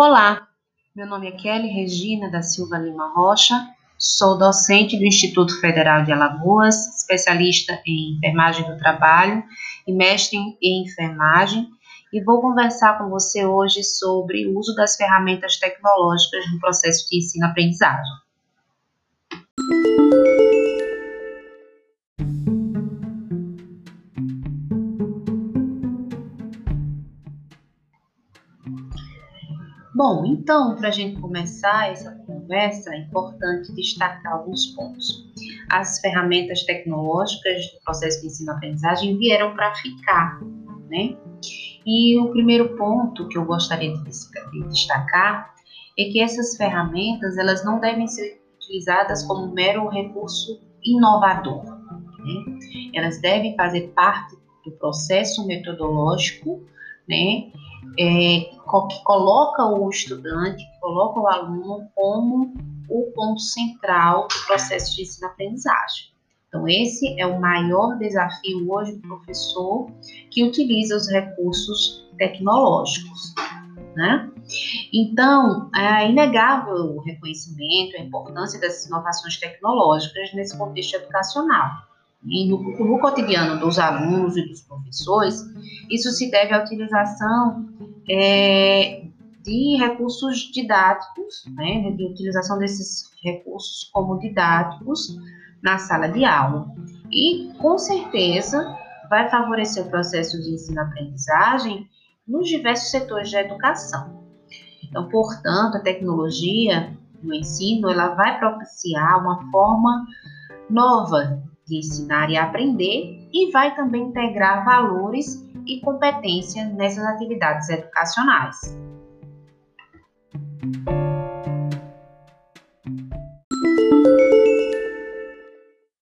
Olá, meu nome é Kelly Regina da Silva Lima Rocha, sou docente do Instituto Federal de Alagoas, especialista em enfermagem do trabalho e mestre em enfermagem, e vou conversar com você hoje sobre o uso das ferramentas tecnológicas no processo de ensino-aprendizagem. Bom, então, para a gente começar essa conversa, é importante destacar alguns pontos. As ferramentas tecnológicas do processo de ensino-aprendizagem vieram para ficar, né? E o primeiro ponto que eu gostaria de destacar é que essas ferramentas elas não devem ser utilizadas como mero recurso inovador. Né? Elas devem fazer parte do processo metodológico, né? é, que coloca o estudante, coloca o aluno como o ponto central do processo de ensino-aprendizagem. Então, esse é o maior desafio hoje do professor que utiliza os recursos tecnológicos. Né? Então, é inegável o reconhecimento, a importância dessas inovações tecnológicas nesse contexto educacional. E no, no cotidiano dos alunos e dos professores, isso se deve à utilização é, de recursos didáticos, né, de utilização desses recursos como didáticos na sala de aula. E, com certeza, vai favorecer o processo de ensino-aprendizagem nos diversos setores da educação. Então, portanto, a tecnologia no ensino ela vai propiciar uma forma nova de ensinar e aprender e vai também integrar valores e competências nessas atividades educacionais.